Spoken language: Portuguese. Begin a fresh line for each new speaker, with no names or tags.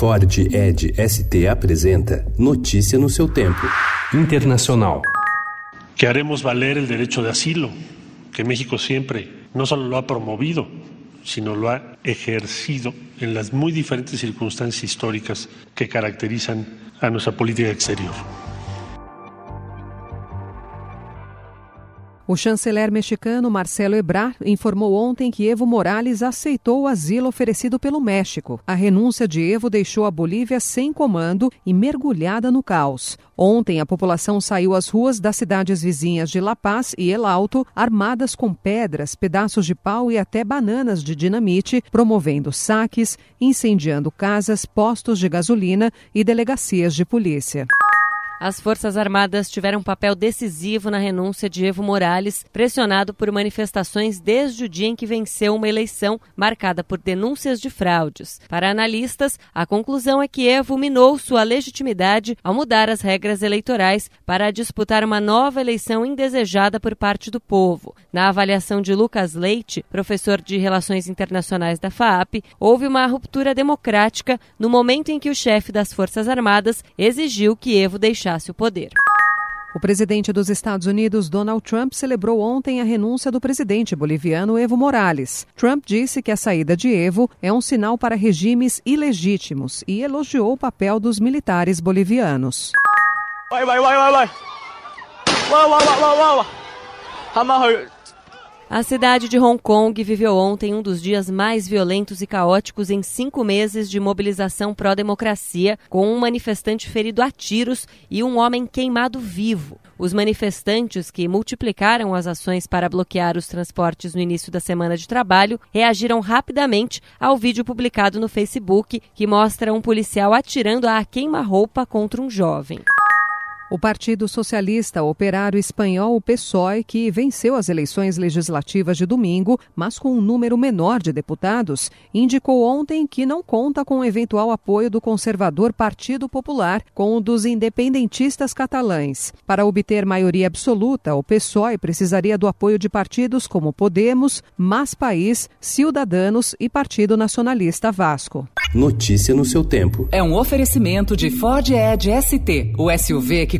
Ford Ed ST apresenta Notícia no seu tempo. Internacional.
Que haremos valer el derecho de asilo, que México siempre no solo lo ha promovido, sino lo ha ejercido en las muy diferentes circunstancias históricas que caracterizan a nuestra política exterior.
O chanceler mexicano Marcelo Ebrard informou ontem que Evo Morales aceitou o asilo oferecido pelo México. A renúncia de Evo deixou a Bolívia sem comando e mergulhada no caos. Ontem, a população saiu às ruas das cidades vizinhas de La Paz e El Alto, armadas com pedras, pedaços de pau e até bananas de dinamite, promovendo saques, incendiando casas, postos de gasolina e delegacias de polícia.
As Forças Armadas tiveram um papel decisivo na renúncia de Evo Morales, pressionado por manifestações desde o dia em que venceu uma eleição marcada por denúncias de fraudes. Para analistas, a conclusão é que Evo minou sua legitimidade ao mudar as regras eleitorais para disputar uma nova eleição indesejada por parte do povo. Na avaliação de Lucas Leite, professor de Relações Internacionais da FAAP, houve uma ruptura democrática no momento em que o chefe das Forças Armadas exigiu que Evo deixasse deixasse o poder.
O presidente dos Estados Unidos, Donald Trump, celebrou ontem a renúncia do presidente boliviano Evo Morales. Trump disse que a saída de Evo é um sinal para regimes ilegítimos e elogiou o papel dos militares bolivianos. Vai, vai, vai, vai, vai.
Vai, vai, vai, vai, vai. A cidade de Hong Kong viveu ontem um dos dias mais violentos e caóticos em cinco meses de mobilização pró-democracia, com um manifestante ferido a tiros e um homem queimado vivo. Os manifestantes, que multiplicaram as ações para bloquear os transportes no início da semana de trabalho, reagiram rapidamente ao vídeo publicado no Facebook que mostra um policial atirando a queima-roupa contra um jovem. O Partido Socialista Operário Espanhol, o PSOE, que venceu as eleições legislativas de domingo, mas com um número menor de deputados, indicou ontem que não conta com o eventual apoio do conservador Partido Popular com o dos independentistas catalães. Para obter maioria absoluta, o PSOE precisaria do apoio de partidos como Podemos, Mas País, Ciudadanos e Partido Nacionalista Vasco.
Notícia no seu tempo.
É um oferecimento de Ford Edge ST, o SUV que